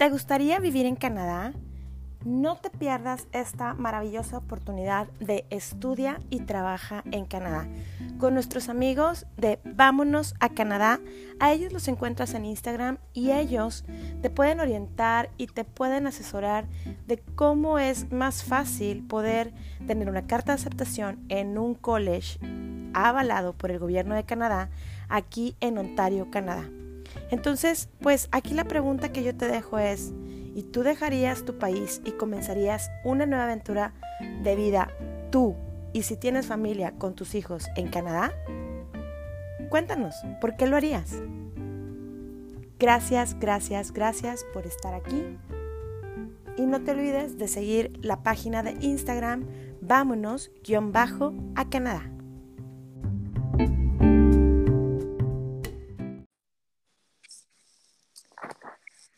¿Te gustaría vivir en Canadá? No te pierdas esta maravillosa oportunidad de estudia y trabaja en Canadá con nuestros amigos de Vámonos a Canadá. A ellos los encuentras en Instagram y ellos te pueden orientar y te pueden asesorar de cómo es más fácil poder tener una carta de aceptación en un college avalado por el gobierno de Canadá aquí en Ontario, Canadá. Entonces, pues aquí la pregunta que yo te dejo es, ¿y tú dejarías tu país y comenzarías una nueva aventura de vida tú y si tienes familia con tus hijos en Canadá? Cuéntanos, ¿por qué lo harías? Gracias, gracias, gracias por estar aquí. Y no te olvides de seguir la página de Instagram vámonos-a Canadá.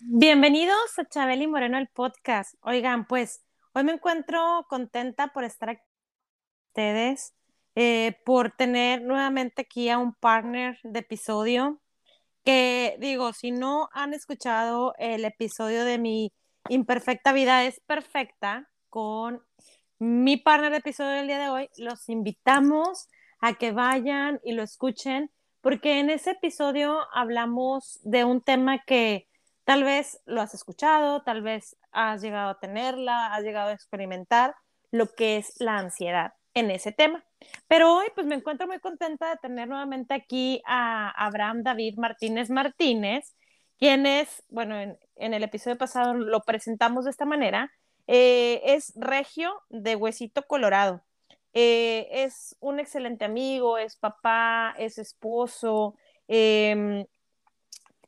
Bienvenidos a Chabeli Moreno el podcast. Oigan, pues hoy me encuentro contenta por estar aquí con ustedes, eh, por tener nuevamente aquí a un partner de episodio. Que digo, si no han escuchado el episodio de mi imperfecta vida es perfecta con mi partner de episodio del día de hoy, los invitamos a que vayan y lo escuchen, porque en ese episodio hablamos de un tema que Tal vez lo has escuchado, tal vez has llegado a tenerla, has llegado a experimentar lo que es la ansiedad en ese tema. Pero hoy pues me encuentro muy contenta de tener nuevamente aquí a Abraham David Martínez Martínez, quien es, bueno, en, el episodio pasado lo presentamos de esta manera, eh, es regio de Huesito Colorado. Eh, es un excelente amigo, es papá, es esposo, em,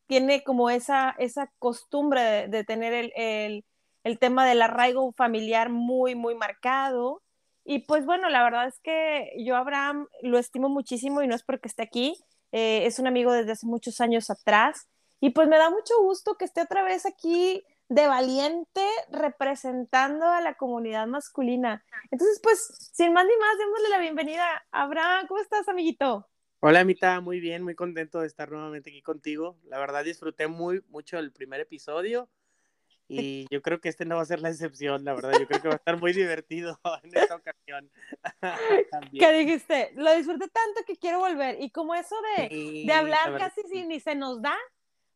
tiene como esa, esa costumbre de, tener el, el, tema del arraigo familiar muy, muy marcado. Y pues bueno, la verdad es que yo Abraham lo estimo muchísimo y no es porque esté aquí, eh, es un amigo desde hace muchos años atrás. Y pues me da mucho gusto que esté otra vez aquí de valiente representando a la comunidad masculina. Entonces, pues, sin más ni más, démosle la bienvenida. Abraham, ¿cómo estás, amiguito? Hola, Mita, muy bien, muy contento de estar nuevamente aquí contigo. La verdad disfruté muy mucho el primer episodio y yo creo que este no va a ser la excepción, la verdad. Yo creo que va a estar muy divertido en esta ocasión. ¿Qué dijiste? Lo disfruté tanto que quiero volver. Y como eso de, de hablar casi sin ni se nos da,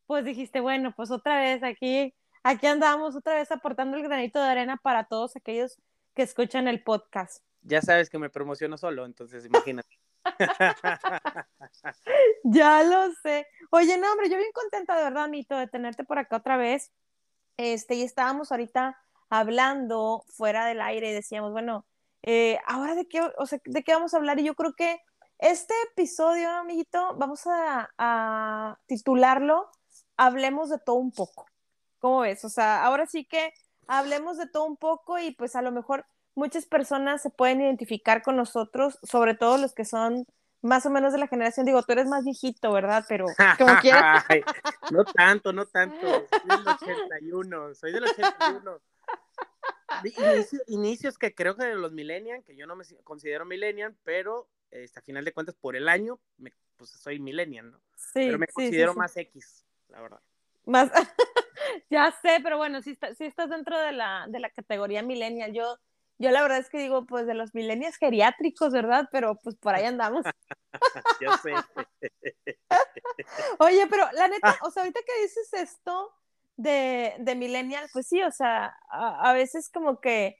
pues dijiste, bueno, pues otra vez aquí, aquí andamos, otra vez aportando el granito de arena para todos aquellos que escuchan el podcast. Ya sabes que me promociono solo, entonces imagínate. Ya lo sé. Oye, no, hombre, yo bien contenta de verdad, Mito, de tenerte por acá otra vez. Este, y estábamos ahorita hablando fuera del aire y decíamos, bueno, eh, ahora de qué, o sea, de qué vamos a hablar. Y yo creo que este episodio, amiguito, vamos a, a titularlo Hablemos de todo un poco. ¿Cómo ves? O sea, ahora sí que hablemos de todo un poco y pues a lo mejor muchas personas se pueden identificar con nosotros, sobre todo los que son más o menos de la generación. Digo, tú eres más viejito, ¿verdad? Pero como quieras. no tanto, no tanto. Soy del 81, soy del 81. inicios que creo que de los millennials, que yo no me considero millennial, pero a final de cuentas por el año, pues soy millennial, ¿no? Sí, pero me considero más X, la verdad. Más, ya sé, pero bueno, si, si estás dentro de la, de la categoría millennial, yo yo la verdad es que digo, pues de los milenios geriátricos, ¿verdad? Pero pues por ahí andamos. Yo sé. Oye, pero la neta, o sea, ahorita que dices esto de, de millennial, pues sí, o sea, a, veces como que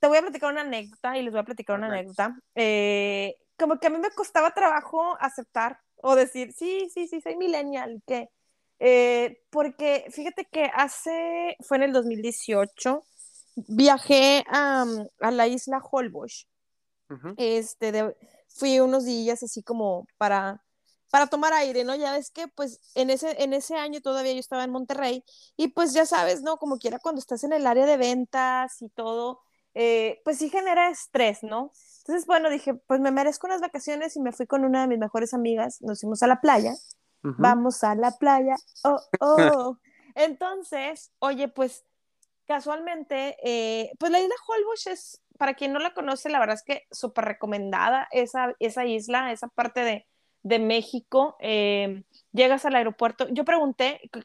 te voy a platicar una anécdota y les voy a platicar una anécdota. Eh, como que a mí me costaba trabajo aceptar o decir, sí, sí, sí, soy millennial, que, eh, porque fíjate que hace, fue en el 2018, viajé a, a la isla Holbox. Este, fui unos días así como para, para tomar aire, ¿no? Ya ves que pues en ese, en ese año todavía yo estaba en Monterrey y pues ya sabes, ¿no? Como quiera cuando estás en el área de ventas y todo, eh, pues sí genera estrés, ¿no? Entonces, bueno, dije, pues me merezco unas vacaciones y me fui con una de mis mejores amigas, nos fuimos a la playa, vamos a la playa, oh, oh. Entonces, oye, pues casualmente, eh, pues la isla Holbox es, para quien no la conoce, la verdad es que súper recomendada esa, isla, esa parte de, México. Eh, llegas al aeropuerto. Yo pregunté qué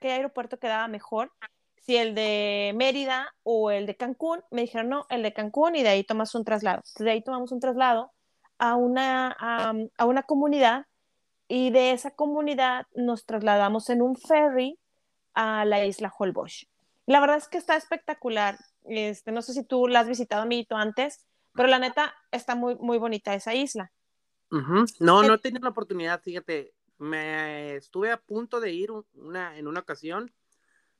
qué, aeropuerto quedaba mejor, si el de Mérida o el de Cancún. Me dijeron, no, el de Cancún y de ahí tomas un traslado. De ahí tomamos un traslado a una, a, una comunidad y de esa comunidad nos trasladamos en un ferry a la isla Holbox. La verdad es que está espectacular. Este, no sé si tú la has visitado, amiguito, antes, pero la neta está muy, muy bonita esa isla. No, no he tenido la oportunidad, fíjate, me estuve a punto de ir una, en una ocasión,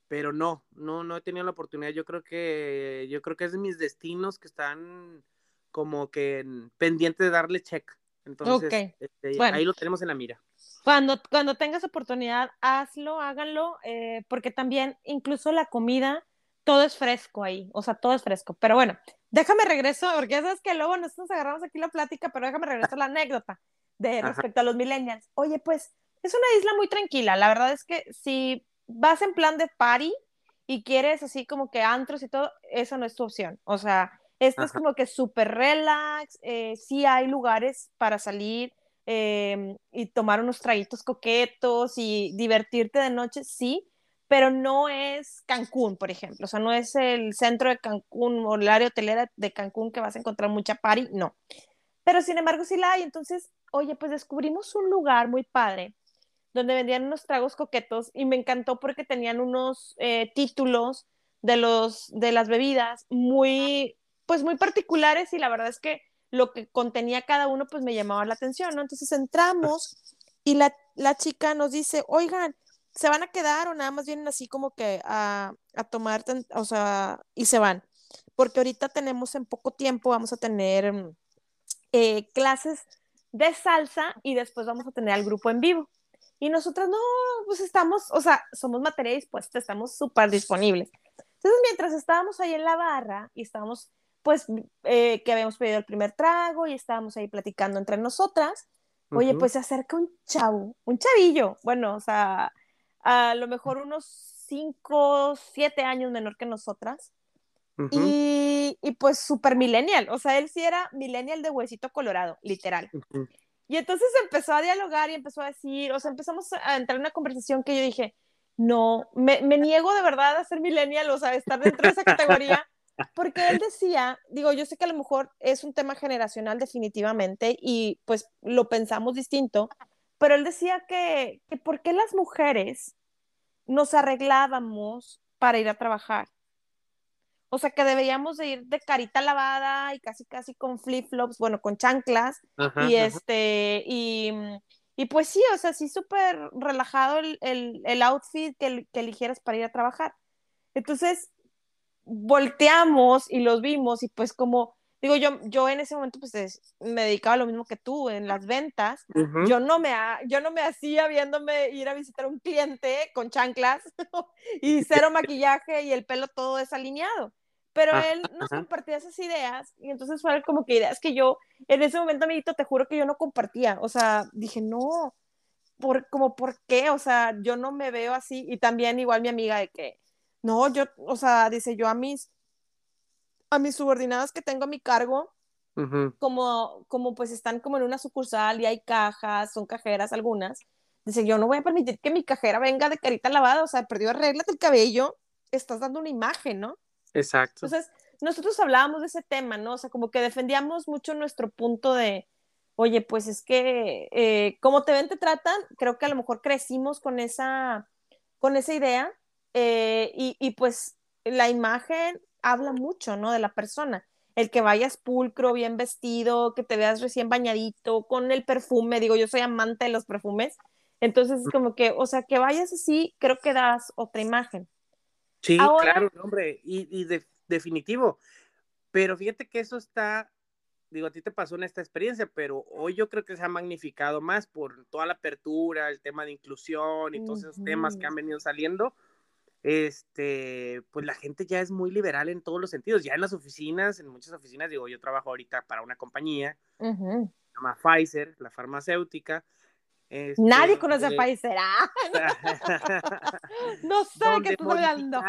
pero no, no, no he tenido la oportunidad. Yo creo que, yo creo que es de mis destinos que están como que pendiente de darle check. Entonces, este, ahí lo tenemos en la mira. Cuando, cuando tengas oportunidad, hazlo, háganlo, eh, porque también incluso la comida, todo es fresco ahí, o sea, todo es fresco. Pero bueno, déjame regreso, porque ya sabes que luego nosotros agarramos aquí la plática, pero déjame regresar a la anécdota de respecto a los millennials. Oye, pues es una isla muy tranquila. La verdad es que si vas en plan de party y quieres así como que antros y todo, eso no es tu opción. O sea, esto es como que súper relax, eh, sí hay lugares para salir em, y tomar unos traguitos coquetos y divertirte de noche, sí, pero no es Cancún, por ejemplo, o sea, no es el centro de Cancún o el área hotelera de Cancún que vas a encontrar mucha party, no. Pero sin embargo sí la hay, entonces, oye, pues descubrimos un lugar muy padre donde vendían unos tragos coquetos y me encantó porque tenían unos eh, títulos de los de las bebidas muy pues muy particulares y la verdad es que lo que contenía cada uno pues me llamaba la atención, ¿no? Entonces entramos y la, la chica nos dice, oigan, ¿se van a quedar o nada más vienen así como que a, a tomar, o sea, y se van? Porque ahorita tenemos en poco tiempo, vamos a tener mm, eh, clases de salsa y después vamos a tener al grupo en vivo. Y nosotras no, pues estamos, o sea, somos materia dispuesta, estamos súper disponibles. Entonces, mientras estábamos ahí en la barra y estábamos pues eh, que habíamos pedido el primer trago y estábamos ahí platicando entre nosotras. Oye, pues se acerca un chavo, un chavillo, bueno, o sea, a lo mejor unos 5, 7 años menor que nosotras. y, y, pues súper millennial, o sea, él sí era millennial de huesito colorado, literal. Y entonces empezó a dialogar y empezó a decir, o sea, empezamos a entrar en una conversación que yo dije, no, me, me niego de verdad a ser millennial, o sea, estar dentro de esa categoría. Porque él decía, digo, yo sé que a lo mejor es un tema generacional definitivamente y pues lo pensamos distinto, pero él decía que, que ¿por qué las mujeres nos arreglábamos para ir a trabajar? O sea, que deberíamos de ir de carita lavada y casi casi con flip-flops, bueno, con chanclas y este, y, y, pues sí, o sea, sí súper relajado el, el, el outfit que, que eligieras para ir a trabajar. Entonces, volteamos y los vimos y pues como digo yo yo en ese momento pues me dedicaba a lo mismo que tú en las ventas. Yo no me yo no me hacía viéndome ir a visitar a un cliente con chanclas y cero maquillaje y el pelo todo desalineado. Pero él nos compartía esas ideas y entonces fue como que ideas que yo en ese momento amiguito te juro que yo no compartía. O sea dije no por como por qué o sea yo no me veo así y también igual mi amiga de que no, yo, o sea, dice yo a mis, a mis subordinadas que tengo a mi cargo, como, como pues están como en una sucursal y hay cajas, son cajeras algunas, dice yo no voy a permitir que mi cajera venga de carita lavada, o sea, perdió arreglas el cabello, estás dando una imagen, ¿no? Exacto. Entonces, nosotros hablábamos de ese tema, ¿no? O sea, como que defendíamos mucho nuestro punto de, oye, pues es que eh, como te ven, te tratan, creo que a lo mejor crecimos con esa, con esa idea eh, y, pues la imagen habla mucho, ¿no? De la persona. El que vayas pulcro, bien vestido, que te veas recién bañadito, con el perfume, digo, yo soy amante de los perfumes, entonces es como que, o sea, que vayas así, creo que das otra imagen. Sí, claro, hombre, y, definitivo. Pero fíjate que eso está, digo, a ti te pasó en esta experiencia, pero hoy yo creo que se ha magnificado más por toda la apertura, el tema de inclusión y todos esos temas que han venido saliendo este, pues la gente ya es muy liberal en todos los sentidos. Ya en las oficinas, en muchas oficinas, digo, yo trabajo ahorita para una compañía, se llama Pfizer, la farmacéutica. Este, Nadie conoce a Pfizer. ¿ah? no sé de qué estás hablando.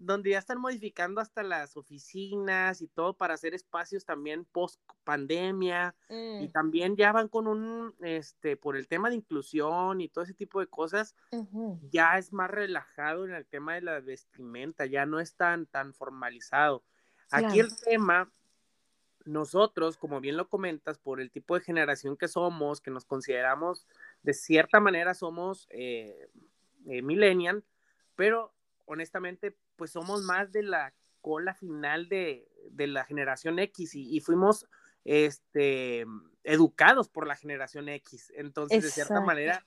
Donde ya están modificando hasta las oficinas y todo para hacer espacios también post pandemia y Mm, también ya van con un, este, por el tema de inclusión y todo ese tipo de cosas, ya es más relajado en el tema de la vestimenta, ya no es tan, tan formalizado. Aquí el tema, nosotros, como bien lo comentas, por el tipo de generación que somos, que nos consideramos, de cierta manera somos eh, eh, millennial, pero honestamente, pues somos más de la cola final de, de la generación X y, y fuimos este, educados por la generación X. Entonces, de cierta manera,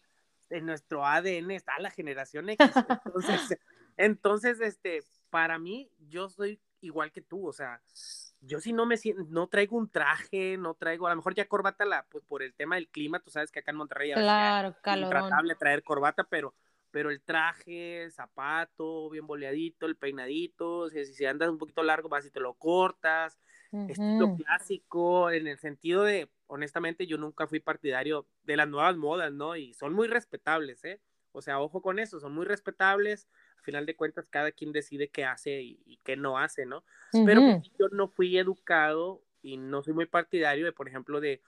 en nuestro ADN está la generación X. Entonces, entonces, este, para mí, yo soy igual que tú, o sea, yo sí no me siento, no traigo un traje, no traigo, a lo mejor ya corbata, la, pues por el tema del clima, tú sabes que acá en Monterrey Claro, es intratable traer corbata, pero, pero el traje, el zapato, bien boleadito, el peinadito, si, si andas un poquito largo, vas y te lo cortas, estilo Ujú, clásico, en el sentido de, honestamente, yo nunca fui partidario de las nuevas modas, ¿no? Y son muy respetables, ¿eh? O sea, ojo con eso, son muy respetables. A final de cuentas, cada quien decide qué hace y, y qué no hace, ¿no? Pero pues, yo no fui educado y no soy muy partidario de, por ejemplo, de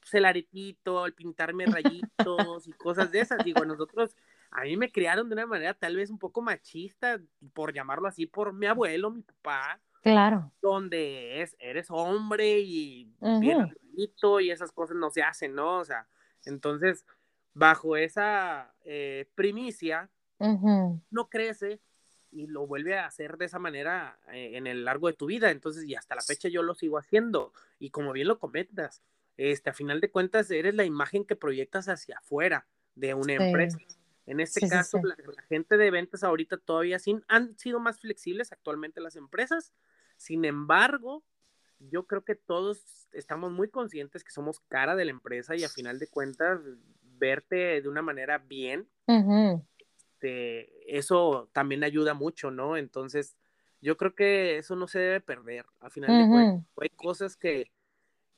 pues, el aretito, el pintarme rayitos y cosas de esas. Digo, nosotros, a mí me criaron de una manera tal vez un poco machista, por llamarlo así, por mi abuelo, mi papá, Claro. donde es, eres hombre y bien ujú, arreglito y esas cosas no se hacen, ¿no? O sea, entonces, bajo esa eh, primicia, no crece y lo vuelve a hacer de esa manera eh, en el largo de tu vida. Entonces, y hasta la fecha yo lo sigo haciendo. Y como bien lo comentas, este, a final de cuentas, eres la imagen que proyectas hacia afuera de una Sí, empresa. En este sí, caso, sí. la, la gente de ventas ahorita todavía sin, han sido más flexibles actualmente las empresas. Sin embargo, yo creo que todos estamos muy conscientes que somos cara de la empresa y a final de cuentas, verte de una manera bien este, eso también ayuda mucho, ¿no? Entonces, yo creo que eso no se debe perder. A final de cuentas, hay cosas que,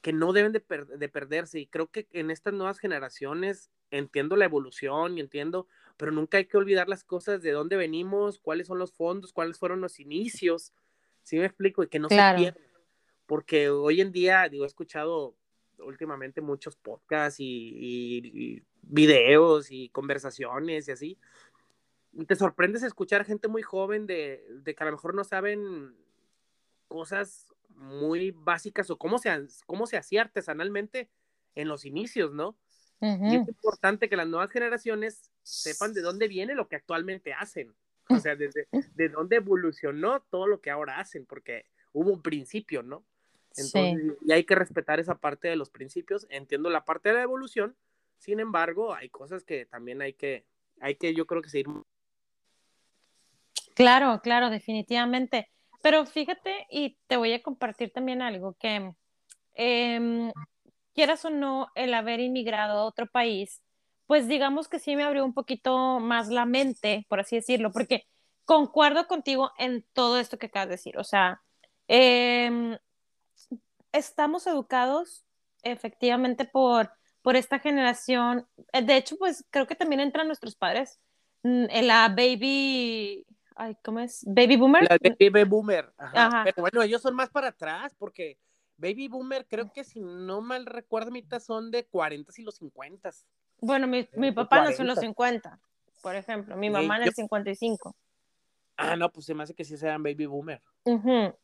que no deben de, per de, perderse y creo que en estas nuevas generaciones entiendo la evolución y entiendo, pero nunca hay que olvidar las cosas de dónde venimos, cuáles son los fondos, cuáles fueron los inicios, ¿sí me explico? Y que no se Claro. pierda, porque hoy en día, digo, he escuchado últimamente muchos podcasts y, y, y videos y conversaciones y así, te sorprendes escuchar gente muy joven de, de, que a lo mejor no saben cosas muy básicas o cómo se, cómo se hacía artesanalmente en los inicios, ¿no? Y es importante que las nuevas generaciones sepan de dónde viene lo que actualmente hacen. O sea, desde de dónde evolucionó todo lo que ahora hacen, porque hubo un principio, ¿no? Sí. Y hay que respetar esa parte de los principios. Entiendo la parte de la evolución, sin embargo, hay cosas que también hay que, hay que yo creo que seguir Claro, claro, definitivamente. Pero fíjate, y te voy a compartir también algo que, em, quieras o no, el haber inmigrado a otro país, pues digamos que sí me abrió un poquito más la mente, por así decirlo, porque concuerdo contigo en todo esto que acabas de decir. O sea, em, estamos educados efectivamente por, por esta generación. De hecho, pues creo que también entran nuestros padres mm, la baby, ay, ¿cómo es? Baby boomer. La baby boomer, ajá. Ajá. Pero bueno, ellos son más para atrás, porque baby boomer, creo que si no mal recuerdo, mitad son de 40 y los 50. Bueno, mi, mi O papá nació en los 40. 50, por ejemplo, mi mamá Y en yo, el 55. ah, no, pues se me hace que sí sean baby boomer. Ujú.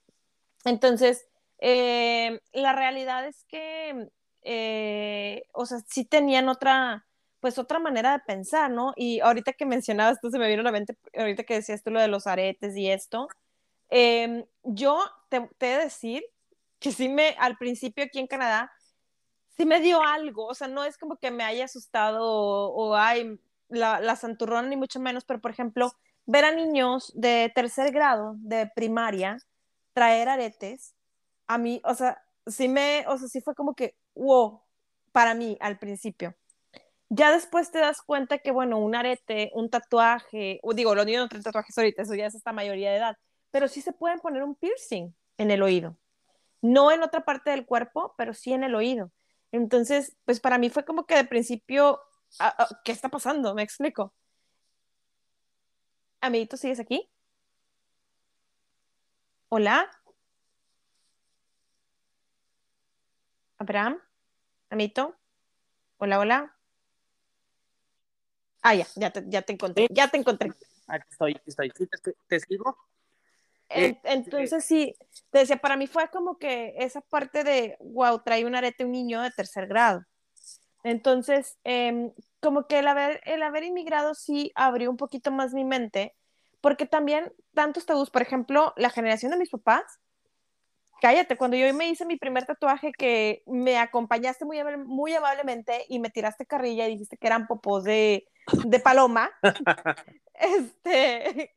Entonces, eh, la realidad es que, eh, o sea, sí tenían otra, pues otra manera de pensar, ¿no? Y ahorita que mencionabas, esto se me vino a la mente, ahorita que decías tú lo de los aretes y esto, eh, yo te, te he de decir que sí me, al principio aquí en Canadá, sí me dio algo, o sea, no es como que me haya asustado o, o ay, la, la santurrona ni mucho menos, pero por ejemplo, ver a niños de tercer grado de primaria traer aretes, a mí, o sea, sí me, o sea, sí fue como que, wow, para mí al principio. Ya después te das cuenta que, bueno, un arete, un tatuaje, o digo, los niños no traen tatuajes ahorita, eso ya es hasta mayoría de edad, pero sí se pueden poner un piercing en el oído. No en otra parte del cuerpo, pero sí en el oído. Entonces, pues para mí fue como que de principio, ah, ah, ¿qué está pasando? Me explico. Amiguito, ¿sigues aquí? Hola. Abraham, Amito. Hola, hola. Ah, ya, ya te, ya te encontré, ya te encontré. Aquí estoy, aquí estoy. ¿Sí te, te sigo? En- entonces sí, te decía, para mí fue como que esa parte de, wow, trae un arete un niño de tercer grado. Entonces, em, como que el haber, el haber inmigrado sí abrió un poquito más mi mente, porque también tantos tabús, por ejemplo, la generación de mis papás, cállate, cuando yo me hice mi primer tatuaje que me acompañaste muy, muy amablemente y me tiraste carrilla y dijiste que eran popos de, de paloma, este,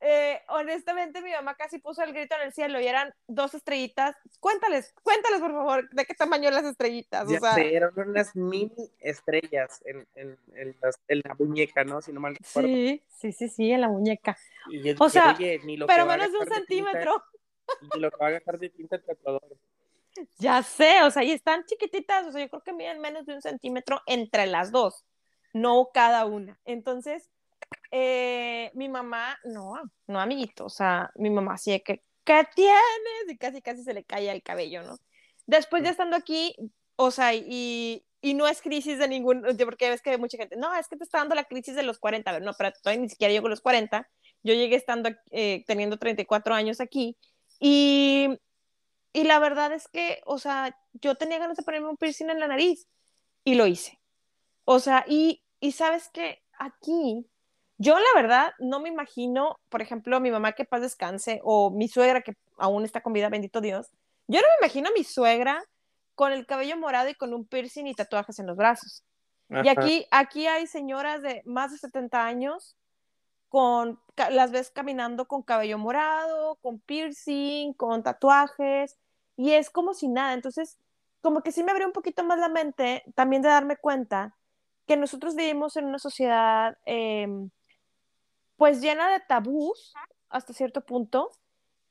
eh, honestamente mi mamá casi puso el grito en el cielo y eran dos estrellitas. Cuéntales, cuéntales por favor, de qué tamaño las estrellitas. Ya o sea, sé, eran unas mini estrellas en, en, en, las- en la muñeca, ¿no? Si no mal recuerdo. sí, sí, sí, sí, en la muñeca. Y O sea, oye, ni lo Pero menos de un tinta- centímetro. ni lo que va a gastar de tinta el tatuador. Ya sé, o sea, y están chiquititas, o sea, yo creo que miden menos de un centímetro entre las dos, no cada una. Entonces, eh, mi mamá, no, no, amiguito, o sea, mi mamá así de que, ¿qué tienes? Y casi, casi se le cae el cabello, ¿no? Después ya estando aquí, o sea, y, y no es crisis de ningún, porque ves que hay mucha gente, no, es que te está dando la crisis de los 40, a ver, no, pero todavía ni siquiera llego a los 40, yo llegué estando, eh, teniendo 34 años aquí, y, y la verdad es que, o sea, yo tenía ganas de ponerme un piercing en la nariz, y lo hice. O sea, y, y sabes que aquí, yo la verdad no me imagino, por ejemplo, mi mamá que paz descanse, o mi suegra que aún está con vida, bendito Dios, yo no me imagino a mi suegra con el cabello morado y con un piercing y tatuajes en los brazos. Y aquí, aquí hay señoras de más de 70 años con, las ves caminando con cabello morado, con piercing, con tatuajes, y es como si nada. Entonces, como que sí me abrió un poquito más la mente también de darme cuenta que nosotros vivimos en una sociedad eh, pues llena de tabús hasta cierto punto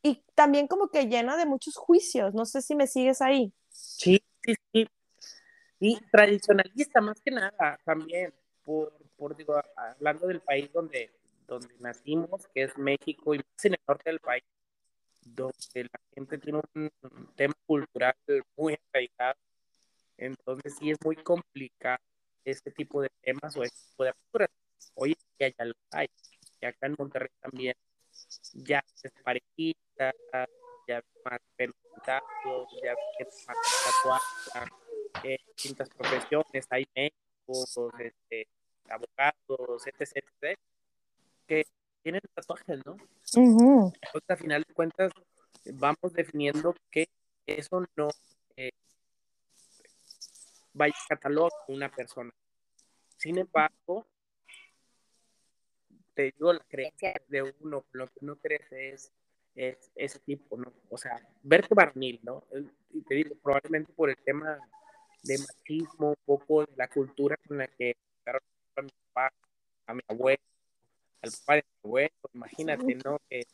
y también como que llena de muchos juicios. No sé si me sigues ahí. Sí, sí, sí. Y tradicionalista más que nada también, por, por digo, hablando del país donde, donde nacimos, que es México, y más en el norte del país, donde la gente tiene un tema cultural muy arraigado, entonces sí es muy complicado este tipo de temas o este tipo de aperturas. Hoy día ya lo hay, y acá en Monterrey también ya es parejita, ya más pelos pintados, ya es más tatuajes, eh, distintas profesiones, hay médicos, este, abogados, etc, etc, que tienen tatuajes, ¿no? Ujú. Entonces, a final de cuentas, vamos definiendo que eso no vaya a una persona. Sin embargo, te digo, la creencia de uno, lo que uno crece es, es ese tipo, ¿no? O sea, verte varonil, ¿no? Y te digo, probablemente por el tema de machismo, un poco de la cultura con la que a mi papá, a mi abuelo, al papá de mi abuelo, imagínate, ¿no? Que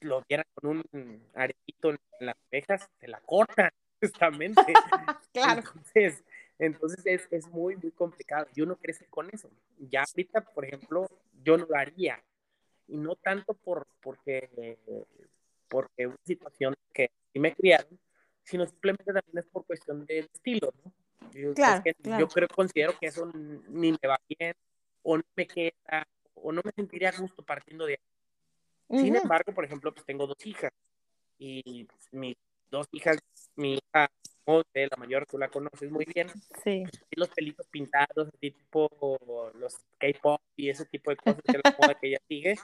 lo vieran con un aretito en las orejas, se la cortan, justamente. Claro. Entonces, entonces es, es muy, muy complicado. Y uno crece con eso. Ya ahorita, por ejemplo, yo no lo haría. Y no tanto por, porque, porque una situación que sí me criaron, sino simplemente también es por cuestión de estilo, ¿no? Yo, Claro, es que claro. yo creo, considero que eso ni me va bien, o no me queda, o no me sentiría a gusto partiendo de ahí. Sin Ujú. embargo, por ejemplo, pues tengo dos hijas y mis dos hijas, mi hija Monte, la mayor, tú la conoces muy bien, Sí. y los pelitos pintados, así tipo los K-pop y ese tipo de cosas que la moda que ella sigue,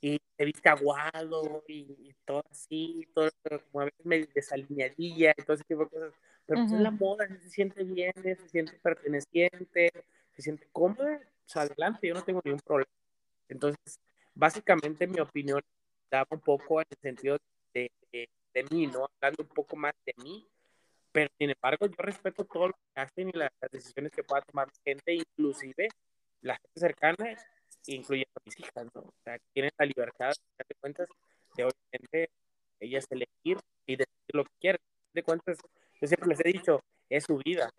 y se viste aguado y, y todo así, todo como a veces medio desalineadilla y todo ese tipo de cosas, pero pues Ujú. es la moda, se siente bien, se siente perteneciente, se siente cómoda, pues adelante, yo no tengo ningún problema. Entonces, básicamente mi opinión daba un poco en el sentido de, de, de mí, ¿no? Hablando un poco más de mí, pero sin embargo yo respeto todo lo que hacen y las, las decisiones que pueda tomar gente, inclusive la gente cercana, incluyendo a mis hijas, ¿no? O sea, tienen la libertad, de cuentas, de obviamente ellas elegir y decidir lo que quieren. De cuentas, yo siempre les he dicho, es su vida.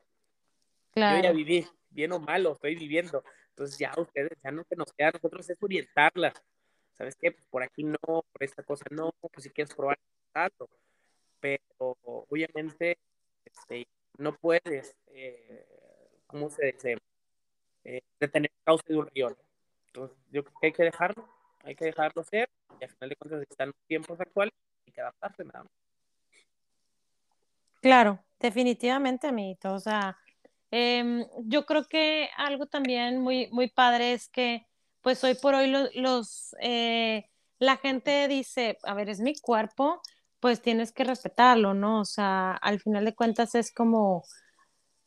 Yo ya Claro. viví, bien o malo, estoy viviendo. Entonces ya ustedes, ya no que nos queda a nosotros es orientarlas. ¿sabes qué? Pues por aquí no, por esta cosa no, pues si quieres probar Pero obviamente este, no puedes, eh, ¿cómo se dice? Eh, detener el cauce de un río. Entonces, yo creo que hay que dejarlo, hay que dejarlo ser, y al final de cuentas están los tiempos actuales, y que adaptarse nada más. Claro, definitivamente, amiguito. O sea, em, yo creo que algo también muy, muy padre es que, pues hoy por hoy los, eh, la gente dice, a ver, es mi cuerpo, pues tienes que respetarlo, ¿no? O sea, al final de cuentas es como,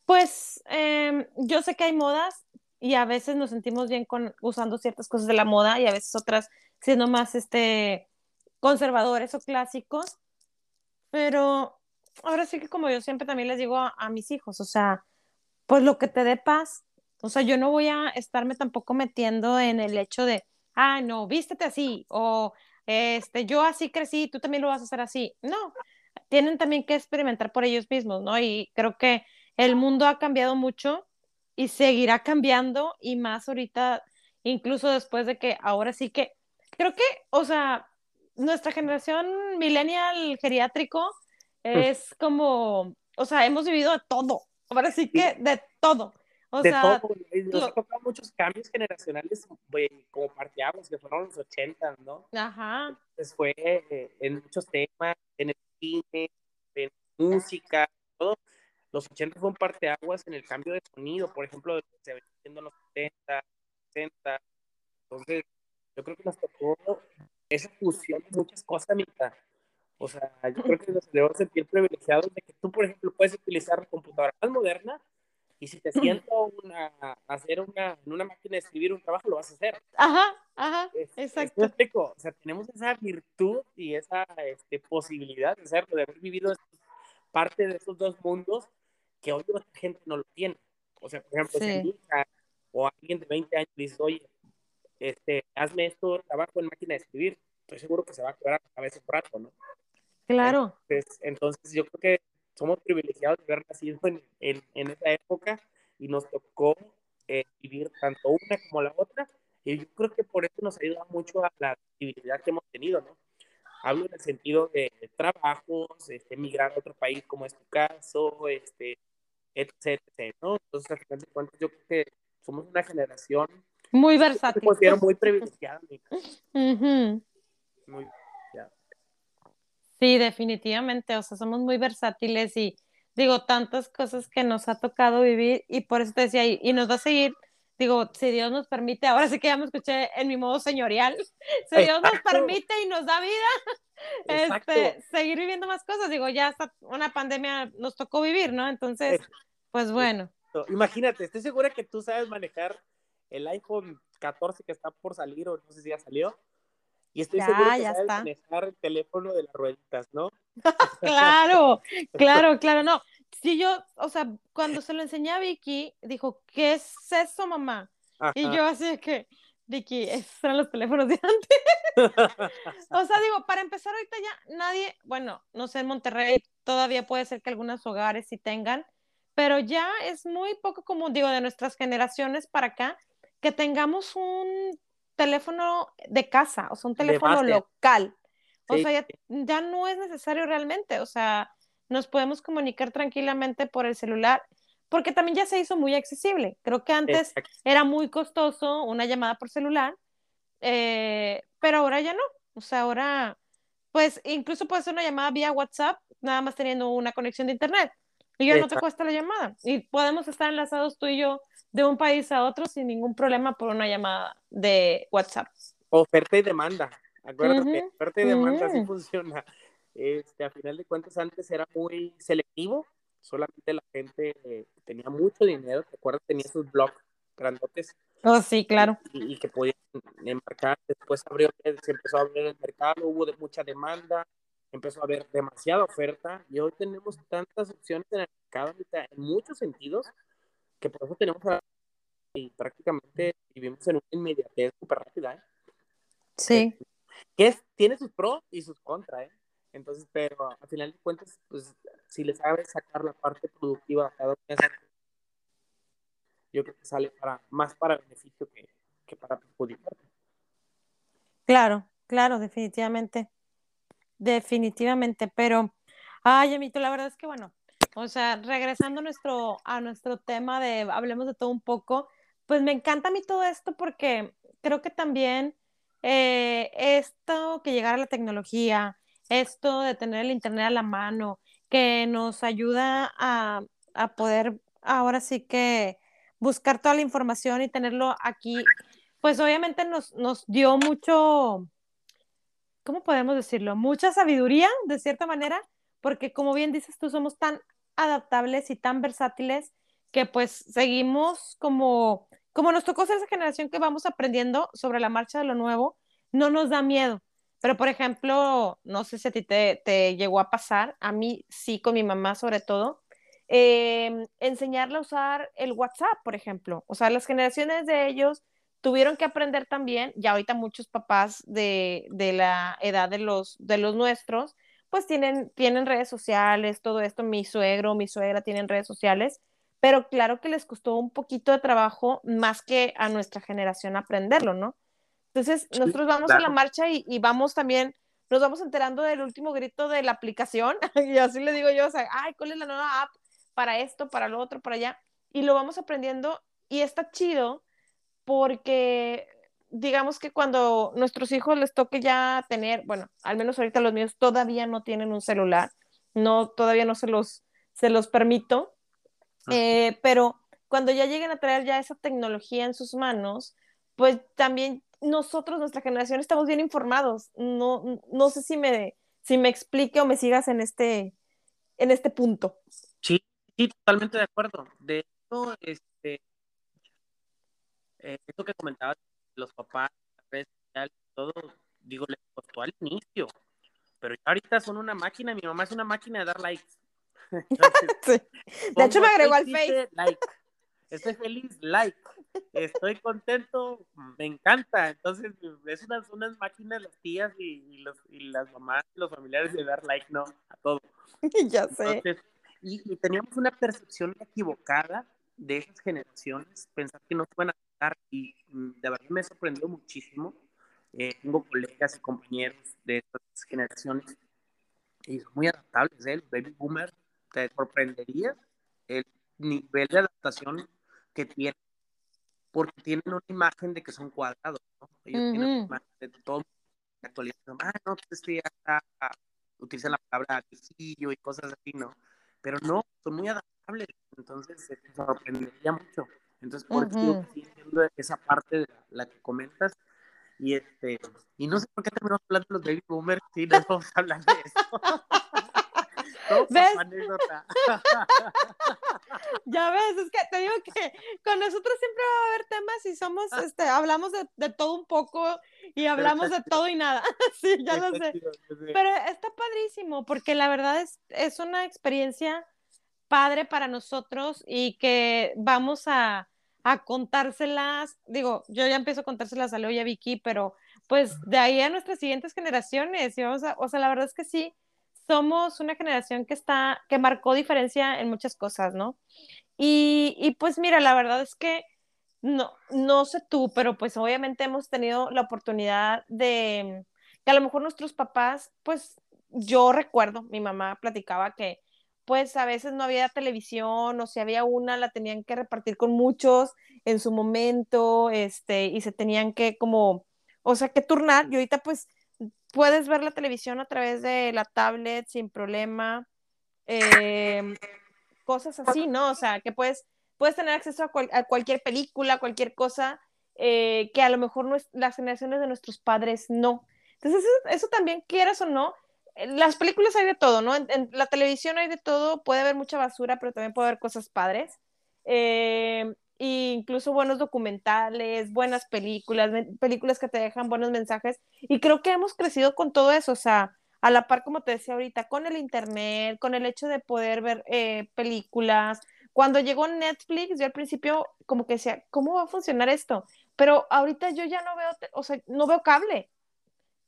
pues em, yo sé que hay modas y a veces nos sentimos bien con usando ciertas cosas de la moda y a veces otras siendo más este conservadores o clásicos, pero ahora sí que como yo siempre también les digo a, mis hijos, o sea, pues lo que te dé paz, o sea, yo no voy a estarme tampoco metiendo en el hecho de, ah, no, vístete así, o este, yo así crecí, tú también lo vas a hacer así. No, tienen también que experimentar por ellos mismos, ¿no? Y creo que el mundo ha cambiado mucho y seguirá cambiando y más ahorita, incluso después de que ahora sí que, creo que, o sea, nuestra generación millennial geriátrico es como, o sea, hemos vivido de todo, ahora sí que de todo. O de sea, todo, nos ha tocado muchos cambios generacionales como parteaguas que fueron los 80, ¿no? Ajá. Entonces fue eh, en muchos temas, en el cine, en música, todo. Los 80 fue un parteaguas en el cambio de sonido, por ejemplo, de lo que se venía haciendo en los 70, 60. Entonces, yo creo que nos tocó esa fusión de muchas cosas, mitad. O sea, yo creo que nos debemos sentir privilegiados de que tú, por ejemplo, puedes utilizar la computadora más moderna y si te siento una, hacer una, en una máquina de escribir un trabajo, lo vas a hacer. Ajá, ajá, exacto. o sea, tenemos esa virtud y esa este, posibilidad de hacerlo, de haber vivido parte de esos dos mundos que hoy otra gente no lo tiene. O sea, por ejemplo, si mi hija o alguien de 20 años dice, oye, este, hazme esto, trabajo en máquina de escribir, estoy seguro que se va a quedar a veces un rato, ¿no? Claro. Entonces, entonces, yo creo que somos privilegiados de haber nacido en, en, esa época y nos tocó eh, vivir tanto una como la otra. Y yo creo que por eso nos ayuda mucho a la actividad que hemos tenido, ¿no? Hablo en el sentido de trabajos, este, migrar a otro país, como es tu caso, este, etc, ¿no? Entonces, al final de cuentas, yo creo que somos una generación muy versátil. Me considero muy privilegiada. Muy Sí, definitivamente, o sea, somos muy versátiles y digo, tantas cosas que nos ha tocado vivir y por eso te decía, y, nos va a seguir, digo, si Dios nos permite, ahora sí que ya me escuché en mi modo señorial, si Dios nos permite y nos da vida, este, seguir viviendo más cosas, digo, ya hasta una pandemia nos tocó vivir, ¿no? Entonces, pues bueno. Imagínate, estoy segura que tú sabes manejar el iPhone 14 que está por salir o no sé si ya salió. Y estoy seguro que ya sabes manejar el teléfono de las rueditas, ¿no? claro, claro, claro, no. Si yo, o sea, cuando se lo enseñé a Vicky, dijo, ¿qué es eso, mamá? Y yo así de que, Vicky, esos eran los teléfonos de antes. o sea, digo, para empezar ahorita ya nadie, bueno, no sé, en Monterrey todavía puede ser que algunos hogares sí tengan, pero ya es muy poco común, digo, de nuestras generaciones para acá, que tengamos un teléfono de casa, o sea, un teléfono local. O sea, ya, no es necesario realmente, o sea, nos podemos comunicar tranquilamente por el celular, porque también ya se hizo muy accesible. Creo que antes era muy costoso una llamada por celular, eh, pero ahora ya no. O sea, ahora, pues incluso puede ser una llamada vía WhatsApp, nada más teniendo una conexión de Internet. Y ya no te cuesta la llamada. Y podemos estar enlazados tú y yo de un país a otro sin ningún problema por una llamada de WhatsApp. Oferta y demanda. Acuérdate, oferta y demanda así funciona. Este, a final de cuentas, antes era muy selectivo. Solamente la gente eh, tenía mucho dinero. ¿Te acuerdas? Tenía sus blogs grandotes. Oh, sí, claro. Y, que podían embarcar. Después abrió, se empezó a abrir el mercado, hubo de mucha demanda empezó a haber demasiada oferta y hoy tenemos tantas opciones en el mercado en muchos sentidos que por eso tenemos y prácticamente vivimos en una inmediatez súper rápida. ¿eh? Sí. Que es, tiene sus pros y sus contras, ¿eh? Entonces, pero al final de cuentas, pues si le sabes sacar la parte productiva a cada yo creo que sale para, más para beneficio que, que para perjudicar. Claro, claro, definitivamente. Definitivamente, pero, ay, Amito, la verdad es que bueno, o sea, regresando a nuestro, a nuestro tema de hablemos de todo un poco, pues me encanta a mí todo esto porque creo que también eh, esto que llegara la tecnología, esto de tener el internet a la mano, que nos ayuda a, a poder ahora sí que buscar toda la información y tenerlo aquí, pues obviamente nos, nos dio mucho ¿cómo podemos decirlo? Mucha sabiduría, de cierta manera, porque como bien dices tú, somos tan adaptables y tan versátiles que pues seguimos como, como nos tocó ser esa generación que vamos aprendiendo sobre la marcha de lo nuevo, no nos da miedo. Pero, por ejemplo, no sé si a ti te, te llegó a pasar, a mí sí, con mi mamá sobre todo, eh, enseñarle a usar el WhatsApp, por ejemplo. O sea, las generaciones de ellos tuvieron que aprender también, ya ahorita muchos papás de, de la edad de los, de los nuestros, pues tienen, tienen redes sociales, todo esto, mi suegro, mi suegra tienen redes sociales, pero claro que les costó un poquito de trabajo más que a nuestra generación aprenderlo, ¿no? Entonces, sí, nosotros vamos claro. a la marcha y, y, vamos también, nos vamos enterando del último grito de la aplicación, y así le digo yo, o sea, ay, ¿cuál es la nueva app para esto, para lo otro, para allá? Y lo vamos aprendiendo y está chido porque digamos que cuando nuestros hijos les toque ya tener, bueno, al menos ahorita los míos todavía no tienen un celular, no, todavía no se los, se los permito, eh, pero cuando ya lleguen a traer ya esa tecnología en sus manos, pues también nosotros, nuestra generación, estamos bien informados. No, no sé si me, si me explique o me sigas en este, en este punto. Sí, sí, totalmente de acuerdo. De hecho, este, eh, eso que comentabas, los papás, las redes sociales, todo, digo, les costó al inicio, pero ahorita son una máquina, mi mamá es una máquina de dar likes. Entonces, sí. De hecho, me agregó al Face. Like. Estoy feliz, like. Estoy contento, me encanta. Entonces, es unas, unas máquinas las tías y, y, los, y las mamás y los familiares de dar like, no, a todo. ya sé. Entonces, y, y, teníamos una percepción equivocada de esas generaciones, pensar que no pueden y mm, de verdad me sorprendió muchísimo. Eh, tengo colegas y compañeros de estas generaciones y son muy adaptables, ¿eh? Los baby boomers, te sorprendería el nivel de adaptación que tienen, porque tienen una imagen de que son cuadrados, ¿no? Ellos uh -huh. tienen una imagen de todo la actualidad, ah, no, pues este ya está, utilizan la palabra quesillo y cosas así, ¿no? Pero no, son muy adaptables, entonces se sorprendería mucho. Entonces, por uh -huh. eso sí entiendo esa parte de la, la, que comentas. Y este, y no sé por qué terminamos hablando de los baby boomers, sí, nos vamos a hablar de eso. ¿Ves? anécdota. ya ves, es que te digo que con nosotros siempre va a haber temas y somos, este, hablamos de, de todo un poco y hablamos de todo y nada. sí, ya lo sé. Pero está padrísimo porque la verdad es, es una experiencia padre para nosotros y que vamos a, a contárselas, digo, yo ya empiezo a contárselas a Leo y a Vicky, pero pues de ahí a nuestras siguientes generaciones, y vamos a, o sea, la verdad es que sí, somos una generación que está, que marcó diferencia en muchas cosas, ¿no? Y, y pues mira, la verdad es que no, no sé tú, pero pues obviamente hemos tenido la oportunidad de que a lo mejor nuestros papás, pues yo recuerdo, mi mamá platicaba que pues a veces no había televisión o si había una la tenían que repartir con muchos en su momento, este, y se tenían que como, o sea, que turnar, y ahorita pues puedes ver la televisión a través de la tablet sin problema, eh, cosas así, ¿no? O sea, que puedes, puedes tener acceso a cualquier película, cualquier cosa, eh, que a lo mejor no es, las generaciones de nuestros padres no. Entonces, eso, eso, también, quieras o no, las películas hay de todo, ¿no? En, la televisión hay de todo, puede haber mucha basura, pero también puede haber cosas padres. Eh, incluso buenos documentales, buenas películas, películas que te dejan buenos mensajes. Y creo que hemos crecido con todo eso, o sea, a la par, como te decía ahorita, con el Internet, con el hecho de poder ver eh, películas. Cuando llegó Netflix, yo al principio como que decía, ¿cómo va a funcionar esto? Pero ahorita yo ya no veo, o sea, no veo cable.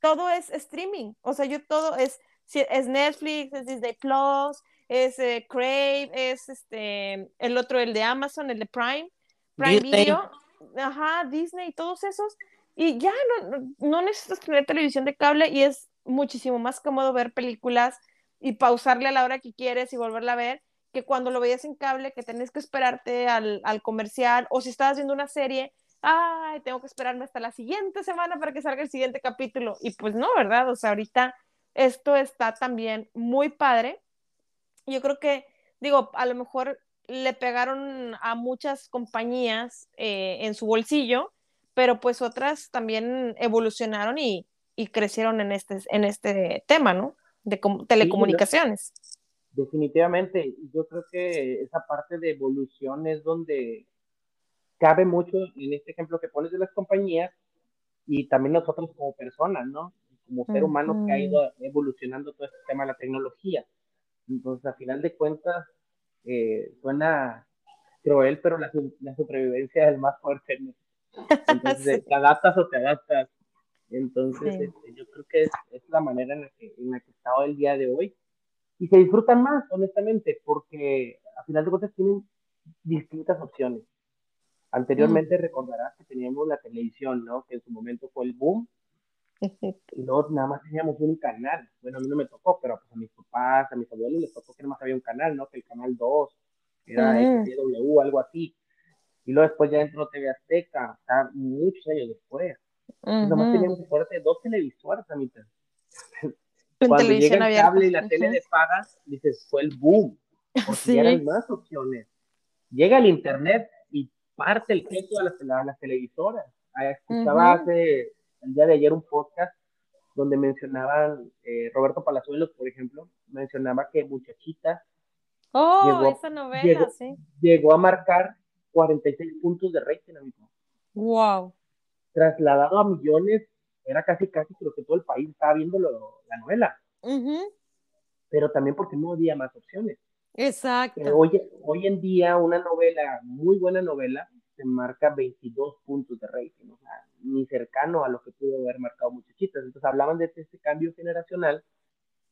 Todo es streaming. O sea, yo todo es, es Netflix, es Disney Plus, es eh, Crave, es este, el otro, el de Amazon, el de Prime. Prime Disney. Video, ajá, Disney, todos esos, y ya no, no necesitas tener televisión de cable y es muchísimo más cómodo ver películas y pausarle a la hora que quieres y volverla a ver que cuando lo veías en cable, que tenés que esperarte al, al comercial, o si estabas viendo una serie, ay, tengo que esperarme hasta la siguiente semana para que salga el siguiente capítulo. Y pues no, ¿verdad? O sea, ahorita esto está también muy padre. Yo creo que, digo, a lo mejor le pegaron a muchas compañías eh, en su bolsillo, pero pues otras también evolucionaron y, y crecieron en este, en este tema, ¿no? De telecomunicaciones. definitivamente, yo creo que esa parte de evolución es donde cabe mucho en este ejemplo que pones de las compañías y también nosotros como personas, ¿no? Como ser humano que ha ido evolucionando todo este tema de la tecnología. Entonces, a final de cuentas, eh, suena cruel, pero la, la, supervivencia es el más fuerte. Entonces, te adaptas o te adaptas. Entonces, este, yo creo que es, es, la manera en la, que, en la que está el día de hoy. Y se disfrutan más, honestamente, porque a final de cuentas tienen distintas opciones. Anteriormente recordarás que teníamos la televisión, ¿no? Que en su momento fue el boom. Y luego nada más teníamos un canal. Bueno, a mí no me tocó, pero pues a mis papás, a mis abuelos les tocó que nada más había un canal, ¿no? Que el canal 2 era uh algo así. Y luego después ya entró TV Azteca, sea, muchos años después. Uh Nada más teníamos, de dos televisores a mitad. Cuando llega el cable y la tele de paga, dices, fue el boom. Porque sí. ya eran más opciones. Llega el internet parte el queso a las, las televisoras. Ah, escuchaba hace el día de ayer un podcast donde mencionaban, eh, Roberto Palazuelos, por ejemplo, mencionaba que Muchachita. Oh, llegó, esa novela, llegó, sí. Llegó a marcar 46 puntos de rating, amigo. Wow. Trasladado a millones, era casi, casi creo que todo el país estaba viendo la novela. Pero también porque no había más opciones. Exacto. hoy, hoy en día una novela, muy buena novela, se marca 22 puntos de rating, o sea, ni cercano a lo que pudo haber marcado Muchachitas. Entonces hablaban de este cambio generacional,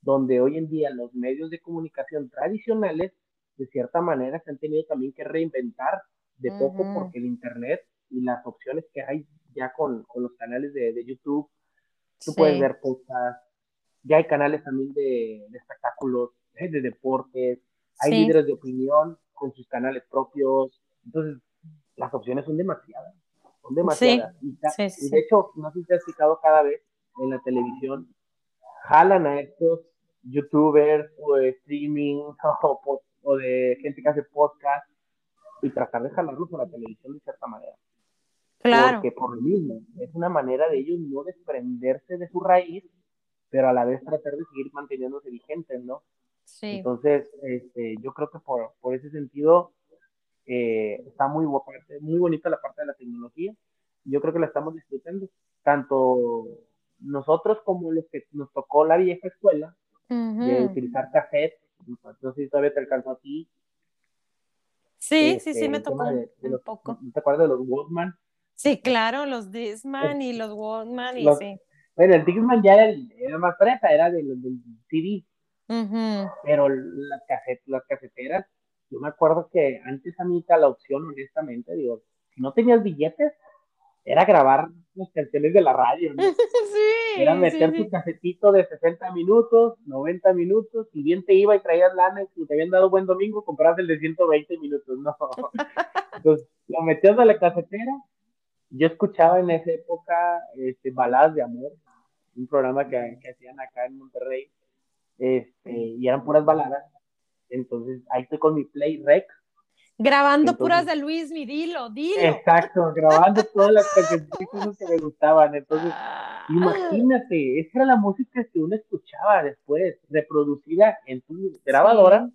donde hoy en día los medios de comunicación tradicionales, de cierta manera, se han tenido también que reinventar de poco porque el Internet y las opciones que hay ya con, con los canales de, de YouTube, tú puedes ver podcasts, ya hay canales también de, de espectáculos, de deportes, hay líderes de opinión con sus canales propios. Entonces, las opciones son demasiadas. Son demasiadas. y, de hecho, no sé si te has fijado cada vez en la televisión, jalan a estos youtubers o de streaming o, de gente que hace podcast y tratar de jalarlos a la televisión de cierta manera. Claro. Porque por lo mismo, es una manera de ellos no desprenderse de su raíz, pero a la vez tratar de seguir manteniéndose vigentes, ¿no? Entonces, este, yo creo que por, por ese sentido eh, está muy, muy bonita la parte de la tecnología. Yo creo que la estamos disfrutando, tanto nosotros como los que nos tocó la vieja escuela, de utilizar cassette. No sé si todavía te alcanzó a ti. Sí, sí, sí, me este, tocó un poco. ¿Te acuerdas de los Walkman? Sí, claro, los Disman y los Walkman y sí. Bueno, el Disman ya era, era más fresa, era del, del CD. Pero las, las caseteras, yo me acuerdo que antes a mí la opción, honestamente, digo, si no tenías billetes, era grabar las canciones de la radio, sí, Era meter tu casetito de 60 minutos, 90 minutos, y bien te iba y traías lana y te habían dado buen domingo, comprabas el de 120 minutos, no. Entonces, lo metías a la casetera. Yo escuchaba en esa época este, Baladas de Amor, un programa que, que hacían acá en Monterrey, este, y eran puras baladas. Entonces ahí estoy con mi Play Rec. Grabando puras de Luis, mi dilo, dilo. Exacto, grabando todas las canciones que me gustaban. Entonces, ah. imagínate, esa era la música que uno escuchaba después, reproducida en tu grabadora,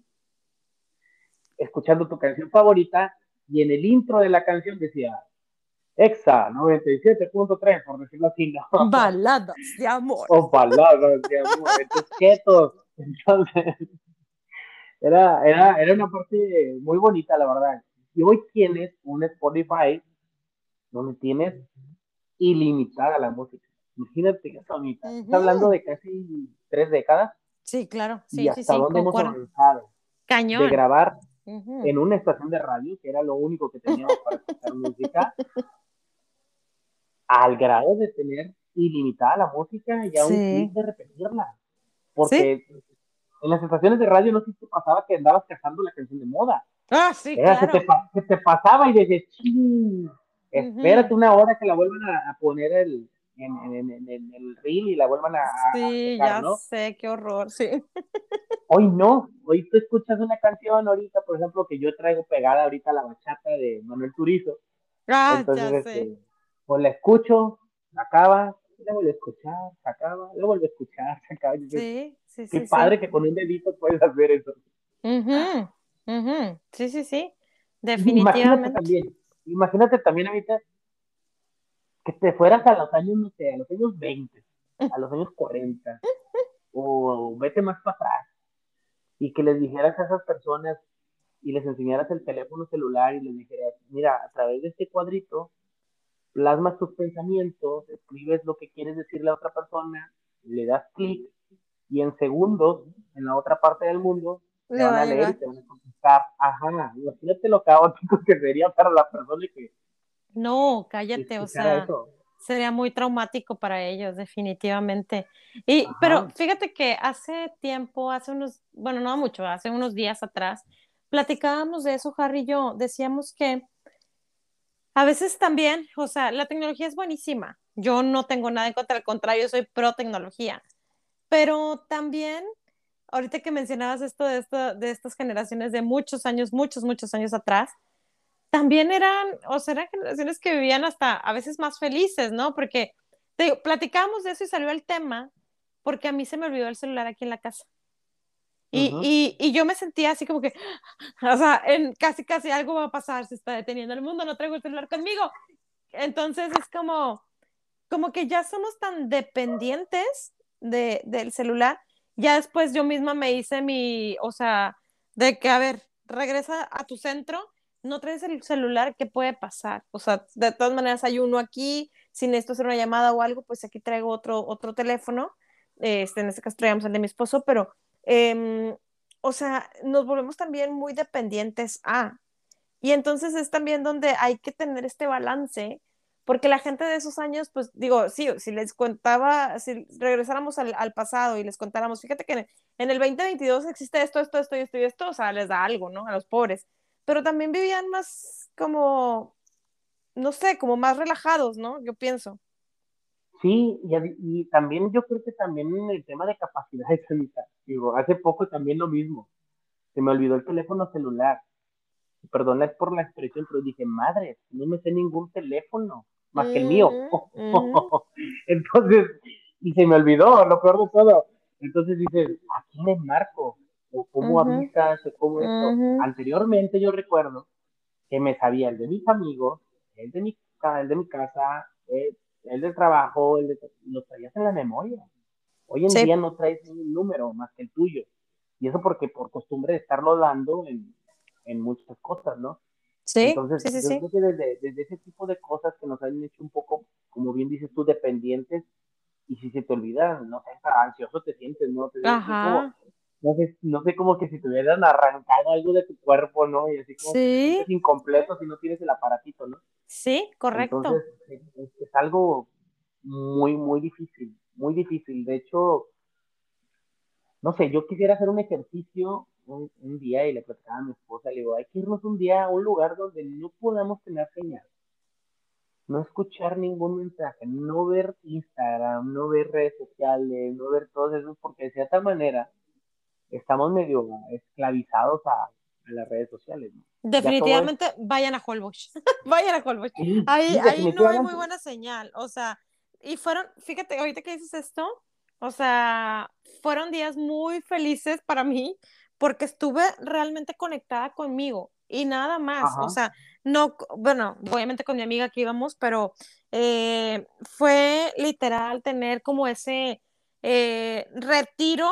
escuchando tu canción favorita, y en el intro de la canción decía, Exa 97.3, por decirlo así, ¿no? Baladas de amor. O baladas de amor, entonces, quietos. Entonces, era, era, era una parte muy bonita, la verdad. Y hoy tienes un Spotify donde tienes ilimitada la música. Imagínate qué bonita. Estás hablando de casi tres décadas. Sí, claro. Sí, y hasta dónde hemos avanzado. Cañón. De grabar en una estación de radio, que era lo único que teníamos para escuchar música, al grado de tener ilimitada la música y a un de repetirla. Porque en las estaciones de radio no sé si te pasaba que andabas cazando la canción de moda. Ah, sí, claro. Se te, pasaba y decías, ching, espérate una hora que la vuelvan a, poner el, en, en, en, el reel y la vuelvan a. Sí, ya sé, qué horror, sí. Hoy no, hoy tú escuchas una canción ahorita, por ejemplo, que yo traigo pegada ahorita la bachata de Manuel Turizo. Ah, Entonces, ya sé. Este, pues la escucho, acaba, la vuelvo a escuchar, se acaba, la vuelvo a escuchar, se acaba. Sí, sí, sí. Qué padre que con un dedito puedes hacer eso. Sí, sí, sí. Definitivamente. Imagínate también, imagínate también ahorita que te fueras a los años, no sé, a los años 20, a los años 40, o vete más para atrás, y que les dijeras a esas personas y les enseñaras el teléfono celular y les dijeras, mira, a través de este cuadrito plasmas tus pensamientos, escribes lo que quieres decirle a otra persona, le das clic y en segundos, en la otra parte del mundo, te van a leer y te van a contestar. Ajá, imagínate lo caótico que sería para la persona que... No, cállate, o sea, sería muy traumático para ellos, definitivamente. Y, pero fíjate que hace tiempo, hace unos, bueno, no mucho, hace unos días atrás, platicábamos de eso, Harry y yo, decíamos que a veces también, o sea, la tecnología es buenísima. Yo no tengo nada en contra, al contrario, soy pro tecnología. Pero también, ahorita que mencionabas esto de, estas generaciones de muchos años, muchos, muchos años atrás, también eran, o sea, eran generaciones que vivían hasta a veces más felices, ¿no? Porque te platicábamos de eso y salió el tema, porque a mí se me olvidó el celular aquí en la casa. Y, y, yo me sentía así como que, o sea, en casi, casi algo va a pasar, se está deteniendo el mundo, no traigo el celular conmigo. Entonces es como, como que ya somos tan dependientes de, del celular. Ya después yo misma me hice mi, o sea, de que, a ver, regresa a tu centro, no traes el celular, ¿qué puede pasar? O sea, de todas maneras hay uno aquí, si necesito hacer una llamada o algo, pues aquí traigo otro, otro teléfono. Este, en este caso traíamos el de mi esposo, pero Em, o sea, nos volvemos también muy dependientes a. Y entonces es también donde hay que tener este balance, porque la gente de esos años, pues digo, sí, si les contaba, si regresáramos al, pasado y les contáramos, fíjate que en, el 2022 existe esto, esto, esto y esto y esto, o sea, les da algo, ¿no? A los pobres, pero también vivían más como, no sé, como más relajados, ¿no? Yo pienso. Sí, y, también yo creo que también el tema de capacidad de digo, hace poco también lo mismo, se me olvidó el teléfono celular, perdona por la expresión, pero dije, madre, no me sé ningún teléfono, más que el mío, entonces, y se me olvidó, lo peor de todo, entonces dices, ¿a quién le marco? ¿O cómo avisas? ¿O cómo esto? Anteriormente yo recuerdo que me sabía el de mis amigos, el de mi, el de mi casa, el del trabajo, el de, lo traías en la memoria. Hoy en día no traes un número más que el tuyo. Y eso porque por costumbre de estarlo dando en, en muchas cosas, ¿no? Sí, Entonces, sí, sí, yo creo que desde, desde, ese tipo de cosas que nos han hecho un poco, como bien dices tú, dependientes, y si se te olvida, no sé, ansioso te sientes, ¿no? Te Ajá. No sé, no sé, como que si te hubieran arrancado algo de tu cuerpo, ¿no? Y así como sí. es incompleto si no tienes el aparatito, ¿no? Sí, correcto. Entonces, es, algo muy, muy difícil, muy difícil. De hecho, no sé, yo quisiera hacer un ejercicio un, día y le platicaba a mi esposa, le digo, hay que irnos un día a un lugar donde no podamos tener señal, no escuchar ningún mensaje, no ver Instagram, no ver redes sociales, no ver todo eso, porque de cierta manera estamos medio esclavizados a, las redes sociales. Definitivamente vayan a Holbox, vayan a Holbox. ahí, ahí no hay muy buena señal, o sea, y fueron, fíjate, ahorita que dices esto, o sea, fueron días muy felices para mí porque estuve realmente conectada conmigo y nada más, o sea, no, bueno, obviamente con mi amiga que íbamos, pero eh, fue literal tener como ese eh, retiro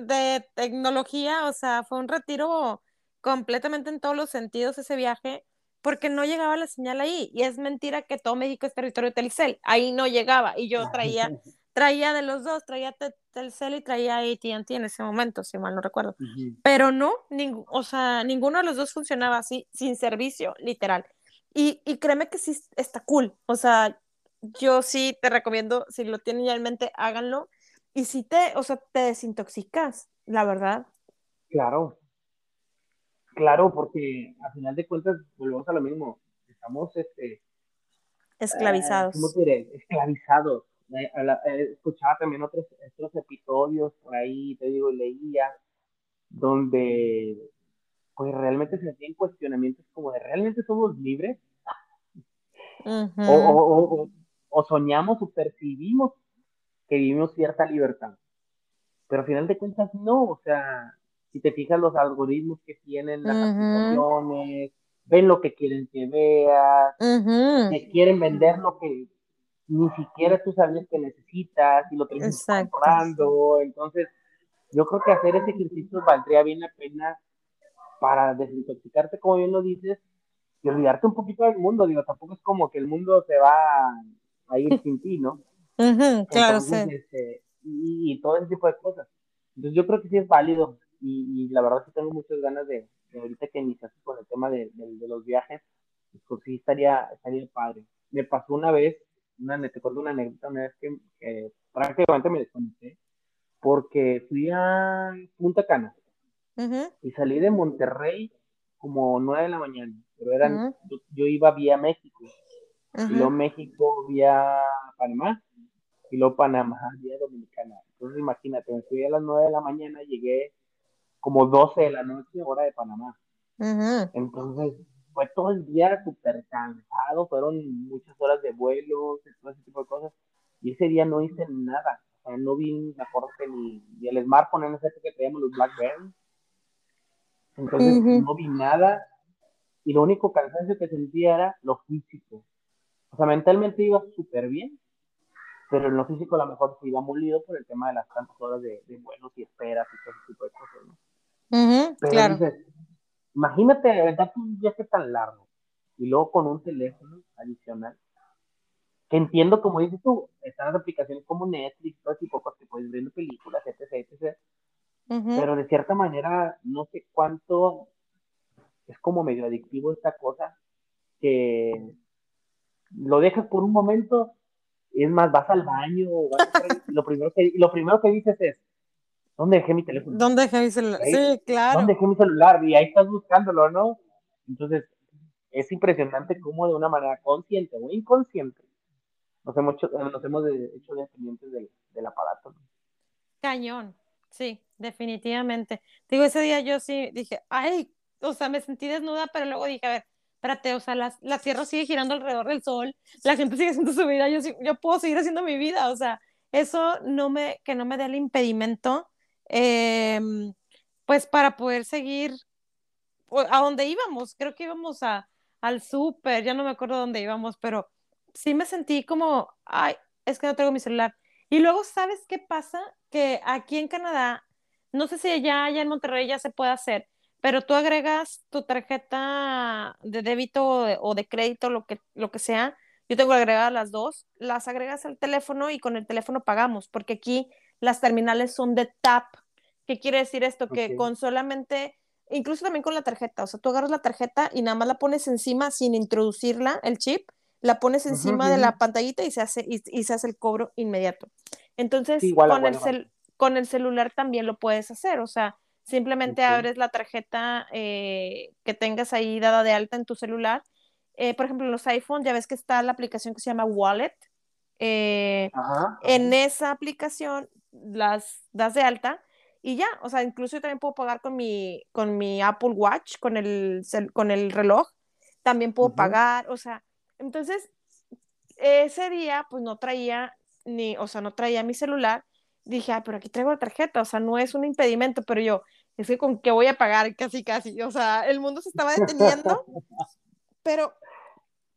de tecnología, o sea, fue un retiro completamente en todos los sentidos ese viaje, porque no llegaba la señal ahí. Y es mentira que todo México es territorio de Telcel. Ahí no llegaba. Y yo traía, traía de los dos, traía Telcel y traía AT&T en ese momento, si mal no recuerdo. Pero no, o sea, ninguno de los dos funcionaba así, sin servicio, literal. Y, y créeme que sí está cool. O sea, yo sí te recomiendo, si lo tienen ya en mente, háganlo. Y si te, o sea, te desintoxicas, la verdad. Claro. Claro, porque a final de cuentas volvemos a lo mismo. Estamos este, esclavizados. ¿Cómo diré? Esclavizados. Eh, eh, escuchaba también otros, otros episodios por ahí, te digo, leía, donde pues realmente se hacían cuestionamientos como de ¿realmente somos libres? o, o, soñamos o percibimos que vivimos cierta libertad. Pero al final de cuentas no, o sea, si te fijas los algoritmos que tienen las aplicaciones, ven lo que quieren que veas, te quieren vender lo que ni siquiera tú sabes que necesitas y lo tienes comprando. Entonces, yo creo que hacer ese ejercicio valdría bien la pena para desintoxicarte, como bien lo dices, y olvidarte un poquito del mundo. Digo, tampoco es como que el mundo se va a ir sin ti, ¿no? Claro, sí. Este, y, todo ese tipo de cosas. Entonces, yo creo que sí es válido. Y, la verdad que tengo muchas ganas de, ahorita que iniciaste con el tema de, los viajes, pues sí estaría, estaría padre. Me pasó una vez, una, te acuerdo una anécdota, una vez que, prácticamente me desconecté, porque fui a Punta Cana y salí de Monterrey como nueve de la mañana, pero eran, yo, iba vía México, y luego México vía Panamá, y luego Panamá vía Dominicana. Entonces imagínate, me fui a las nueve de la mañana, llegué como 12 de la noche, hora de Panamá. Entonces, fue todo el día súper cansado, fueron muchas horas de vuelo, todo ese tipo de cosas. Y ese día no hice nada. O sea, no vi, acuerdo que ni, el smartphone en ese que teníamos los Blackberry. Entonces, no vi nada. Y lo único cansancio que sentía era lo físico. O sea, mentalmente iba súper bien, pero en lo físico a lo mejor se iba molido por el tema de las tantas horas de, de vuelos y esperas y todo ese tipo de cosas, ¿no? claro. imagínate, verdad, un viaje tan largo y luego con un teléfono adicional. Que entiendo, como dices tú, están las aplicaciones como Netflix, todo tipo de cosas que puedes ver películas, etc, etc. Pero de cierta manera, no sé cuánto es como medio adictivo esta cosa que lo dejas por un momento, es más, vas al baño, lo, primero que, lo primero que dices es, ¿dónde dejé mi teléfono? ¿Dónde dejé mi celular? sí, claro. ¿Dónde dejé mi celular? Y ahí estás buscándolo, ¿no? Entonces, es impresionante cómo de una manera consciente o inconsciente nos hemos hecho, nos hemos hecho dependientes del, del aparato. Cañón, sí, definitivamente. Digo, ese día yo sí dije, ay, o sea, me sentí desnuda, pero luego dije, a ver, espérate, o sea, la, la Tierra sigue girando alrededor del Sol, la gente sigue haciendo su vida, yo, yo puedo seguir haciendo mi vida, o sea, eso no me, que no me dé el impedimento Em, pues para poder seguir a donde íbamos, creo que íbamos a, al súper, ya no me acuerdo dónde íbamos, pero sí me sentí como, ay, es que no tengo mi celular. Y luego, ¿sabes qué pasa? Que aquí en Canadá, no sé si allá, allá en Monterrey ya se puede hacer, pero tú agregas tu tarjeta de débito o de, crédito, lo que, lo que sea, yo tengo agregadas las dos, las agregas al teléfono y con el teléfono pagamos, porque aquí las terminales son de tap. ¿Qué quiere decir esto? Que con solamente, incluso también con la tarjeta, o sea, tú agarras la tarjeta y nada más la pones encima sin introducirla, el chip, la pones encima de la pantallita y se hace, y, se hace el cobro inmediato. Entonces, con, el con el celular también lo puedes hacer, o sea, simplemente abres la tarjeta eh, que tengas ahí dada de alta en tu celular. Eh, por ejemplo, en los iPhones ya ves que está la aplicación que se llama Wallet. Eh, en esa aplicación las das de alta y ya, o sea, incluso yo también puedo pagar con mi, con mi Apple Watch, con el, con el reloj, también puedo pagar, o sea, entonces, ese día, pues no traía ni, o sea, no traía mi celular, dije, ah, pero aquí traigo la tarjeta, o sea, no es un impedimento, pero yo, es que con qué voy a pagar casi, casi, o sea, el mundo se estaba deteniendo, pero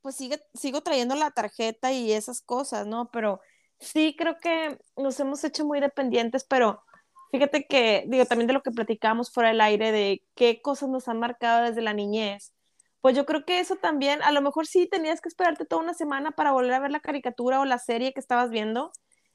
pues sigue, sigo trayendo la tarjeta y esas cosas, ¿no? Pero sí creo que nos hemos hecho muy dependientes, pero fíjate que, digo, también de lo que platicamos fuera del aire, de qué cosas nos han marcado desde la niñez, pues yo creo que eso también, a lo mejor sí tenías que esperarte toda una semana para volver a ver la caricatura o la serie que estabas viendo.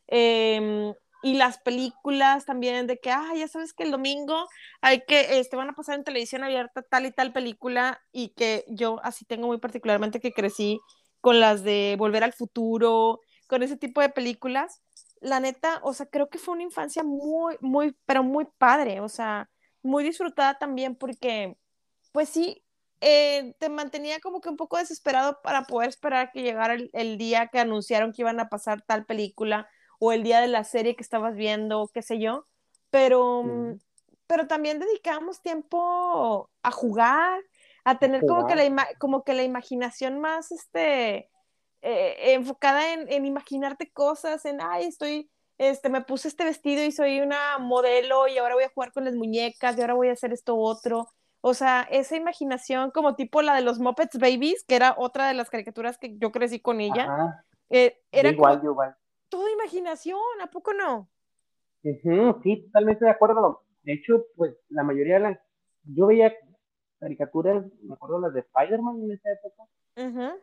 Em, y las películas también de que, ah, ya sabes que el domingo hay que, este, van a pasar en televisión abierta tal y tal película y que yo así tengo muy particularmente que crecí con las de Volver al Futuro, con ese tipo de películas, la neta, o sea, creo que fue una infancia muy, muy, pero muy padre, o sea, muy disfrutada también porque, pues sí, eh, te mantenía como que un poco desesperado para poder esperar que llegara el, día que anunciaron que iban a pasar tal película o el día de la serie que estabas viendo, qué sé yo, pero, pero también dedicábamos tiempo a jugar, a tener como que, la como que la imaginación más, este, eh, enfocada en, imaginarte cosas, en, ay, estoy, este, me puse este vestido y soy una modelo y ahora voy a jugar con las muñecas y ahora voy a hacer esto otro. O sea, esa imaginación como tipo la de los Muppets Babies, que era otra de las caricaturas que yo crecí con ella. Eh, era igual, igual. Toda imaginación, ¿a poco no? sí, totalmente de acuerdo. De hecho, pues la mayoría de las... Yo veía caricaturas, me acuerdo las de Spider-Man en esa época,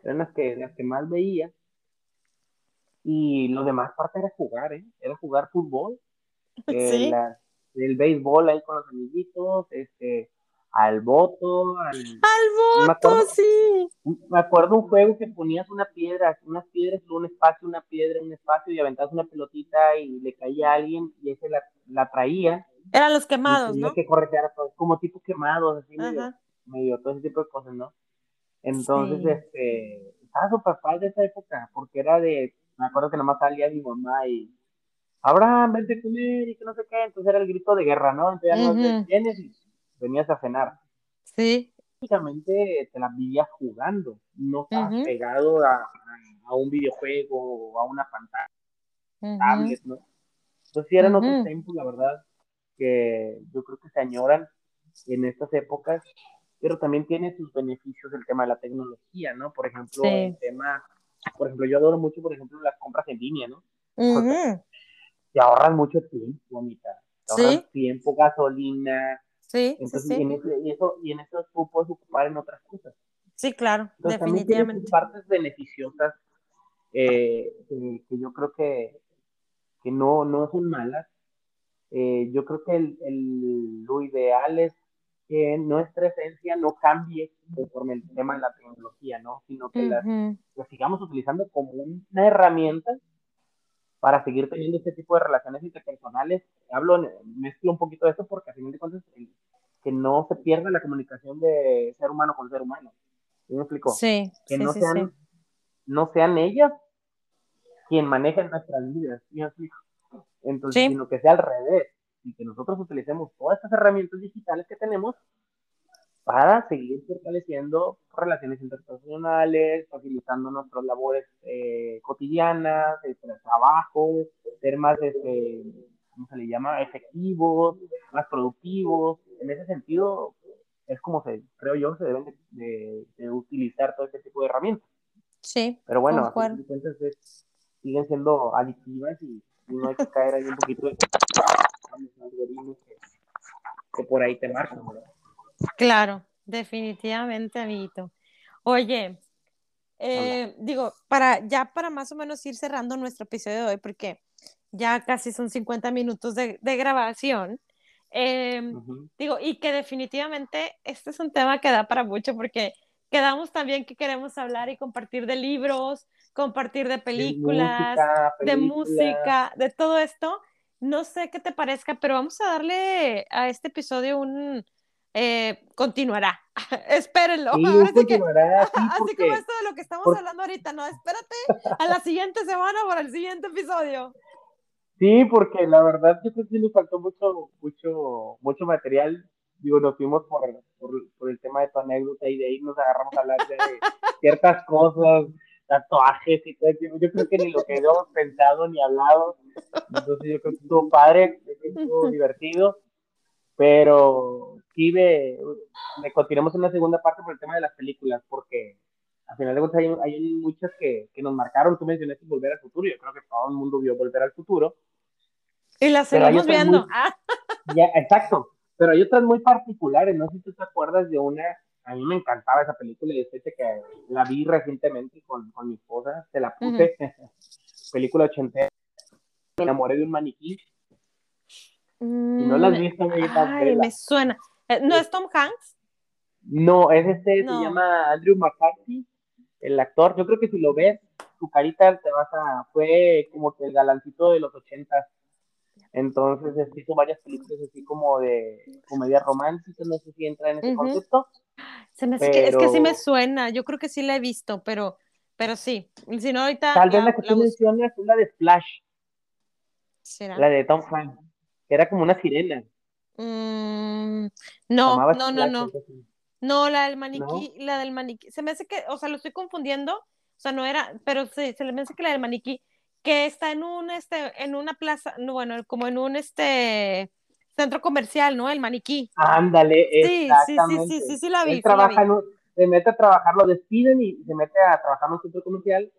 eran las que, las que más veía. Y lo demás parte era jugar, ¿eh? Era jugar fútbol. Eh, el béisbol ahí con los amiguitos, este, al voto, al... Al voto, sí. Me acuerdo un juego que ponías una piedra, unas piedras, un espacio, una piedra, un espacio y aventabas una pelotita y le caía a alguien y ese la, la traía. Eran los quemados, ¿no? que como tipo quemados, así medio, todo ese tipo de cosas, ¿no? Entonces, este, estaba súper padre esa época, porque era de, me acuerdo que nomás salía mi mamá y, Abraham, vente a comer y que no sé qué, entonces era el grito de guerra, ¿no? Entonces ya no tienes y venías a cenar. Sí. Básicamente te la vivías jugando, no estabas pegado a, a, un videojuego o a una pantalla, tablet, ¿no? Entonces sí eran otros tiempos, la verdad, que yo creo que se añoran en estas épocas, pero también tiene sus beneficios el tema de la tecnología, ¿no? Por ejemplo, el tema, por ejemplo, yo adoro mucho, por ejemplo, las compras en línea, ¿no? te ahorran mucho tiempo, bonita. Te ahorran tiempo, gasolina. Sí, Entonces, Y, en y, eso, y en eso tú puedes ocupar en otras cosas. Sí, claro, definitivamente. partes beneficiosas eh, que, yo creo que, que no, no son malas, eh, yo creo que el, lo ideal es que nuestra esencia no cambie conforme el tema de la tecnología, ¿no? Sino que la sigamos utilizando como una herramienta para seguir teniendo este tipo de relaciones interpersonales. Hablo, mezclo un poquito de esto porque a fin de cuentas que no se pierda la comunicación de ser humano con ser humano. ¿Sí me explico? Sí. Que no, sean, no sean ellas quien manejen nuestras vidas. ¿Sí me explico? Entonces, sino que sea al revés, y que nosotros utilicemos todas estas herramientas digitales que tenemos para seguir fortaleciendo relaciones interpersonales, facilitando nuestras labores eh, cotidianas, el trabajo, ser más, este, ¿cómo se le llama?, efectivos, más productivos. En ese sentido, es como se, creo yo, se deben de, utilizar todo este tipo de herramientas. Sí. Pero bueno, entonces siguen siendo adictivas y no hay que caer ahí un poquito de algoritmos que, por ahí te marcan, Claro, definitivamente, amiguito. Oye, eh, digo, para ya para más o menos ir cerrando nuestro episodio de hoy, porque ya casi son 50 minutos de, grabación. Em, digo, y que definitivamente este es un tema que da para mucho porque quedamos también que queremos hablar y compartir de libros, compartir de películas, de música, de, todo esto. No sé qué te parezca, pero vamos a darle a este episodio un eh, continuará. Espérenlo. Sí, continuará, así como esto de lo que estamos hablando ahorita, no, espérate a la siguiente semana para el siguiente episodio. Sí, porque la verdad yo creo que sí faltó mucho, mucho, mucho material. Digo, nos fuimos por, por, el tema de tu anécdota y de ahí nos agarramos a hablar de ciertas cosas tatuajes y todo. Yo creo que ni lo que habíamos pensado ni hablado. Entonces yo creo que estuvo padre, estuvo divertido. Pero sí, de, continuamos en la segunda parte por el tema de las películas, porque al final de cuentas hay, hay muchas que, que, nos marcaron. Tú mencionaste Volver al Futuro. Yo creo que todo el mundo vio Volver al Futuro. Y las seguimos viendo. Ah. Ya, exacto. Pero hay otras muy particulares. No sé si tú te acuerdas de una a mí me encantaba esa película y después que la vi recientemente con, con mi esposa, se la puse, película ochentera, me enamoré de un maniquí. Y no la has mm, visto, Ay, me suena. Eh, ¿No es Tom Hanks? No, es este, se llama Andrew McCarthy. el actor, yo creo que si lo ves, su carita te vas a, fue como que el galancito de los ochentas. Entonces, hizo varias películas así como de comedia romántica, no sé si entra en ese concepto. Se me que, es que sí me suena, yo creo que sí la he visto, pero, pero sí. Si no, ahorita. Tal vez la, que tú mencionas es la de Splash. ¿Será? La de Tom Hanks, era como una sirena. Mm, no, no, no, no. No, la del maniquí, la del maniquí. Se me hace que, o sea, lo estoy confundiendo. O sea, no era, pero sí, se me hace que la del maniquí, que está en un, este, en una plaza, no, bueno, como en un, este, centro comercial, ¿no? El maniquí. Ándale, sí, exactamente. Sí, sí, sí, sí, la vi. trabaja se mete a trabajar, lo despiden y se mete a trabajar en un centro comercial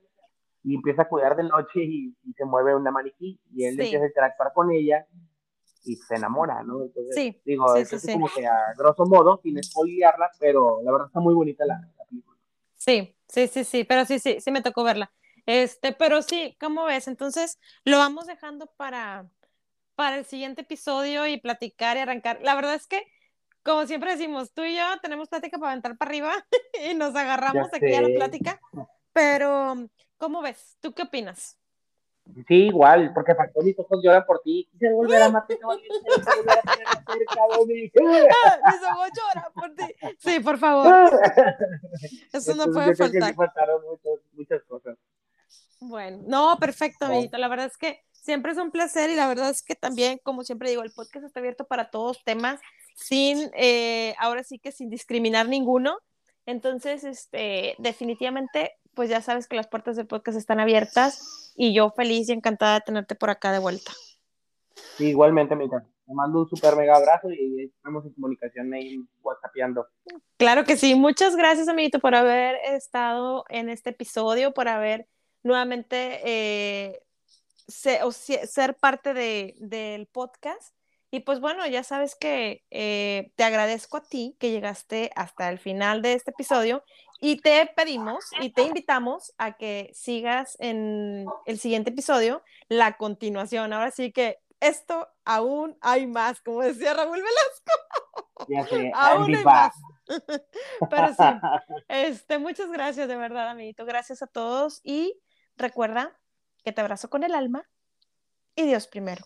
y empieza a cuidar de noche y, se mueve una maniquí y él empieza a interactuar con ella y se enamora, ¿no? Entonces, sí, digo, es como que a grosso modo, sin espoliarla, pero la verdad está muy bonita la, película. Sí, sí, sí, sí, pero sí, sí, sí me tocó verla. Este, pero sí, ¿cómo ves? Entonces, lo vamos dejando para, para el siguiente episodio y platicar y arrancar. La verdad es que, como siempre decimos, tú y yo tenemos plática para aventar para arriba y nos agarramos aquí a la plática, pero ¿cómo ves? ¿Tú qué opinas? Sí, igual, porque faltó mis ojos lloran por ti. Quise volver a matar, volver a cerca de mí. Mis ojos lloran por ti. Sí, por favor. Eso no puede faltar. sí faltaron muchas, muchas cosas. Bueno, no, perfecto, amiguito. La verdad es que siempre es un placer y la verdad es que también, como siempre digo, el podcast está abierto para todos temas, sin, eh, ahora sí que sin discriminar ninguno. Entonces, este, definitivamente pues ya sabes que las puertas del podcast están abiertas y yo feliz y encantada de tenerte por acá de vuelta. Igualmente, Mica. Te mando un super mega abrazo y estamos en comunicación ahí whatsappeando. Claro que sí. Muchas gracias, amiguito, por haber estado en este episodio, por haber nuevamente eh, ser parte de, del podcast. Y pues bueno, ya sabes que eh, te agradezco a ti que llegaste hasta el final de este episodio y te pedimos y te invitamos a que sigas en el siguiente episodio la continuación. Ahora sí que esto aún hay más, como decía Raúl Velasco. Ya sé, aún hay más. Pero sí, este, muchas gracias de verdad, amiguito. Gracias a todos y recuerda que te abrazo con el alma y Dios primero.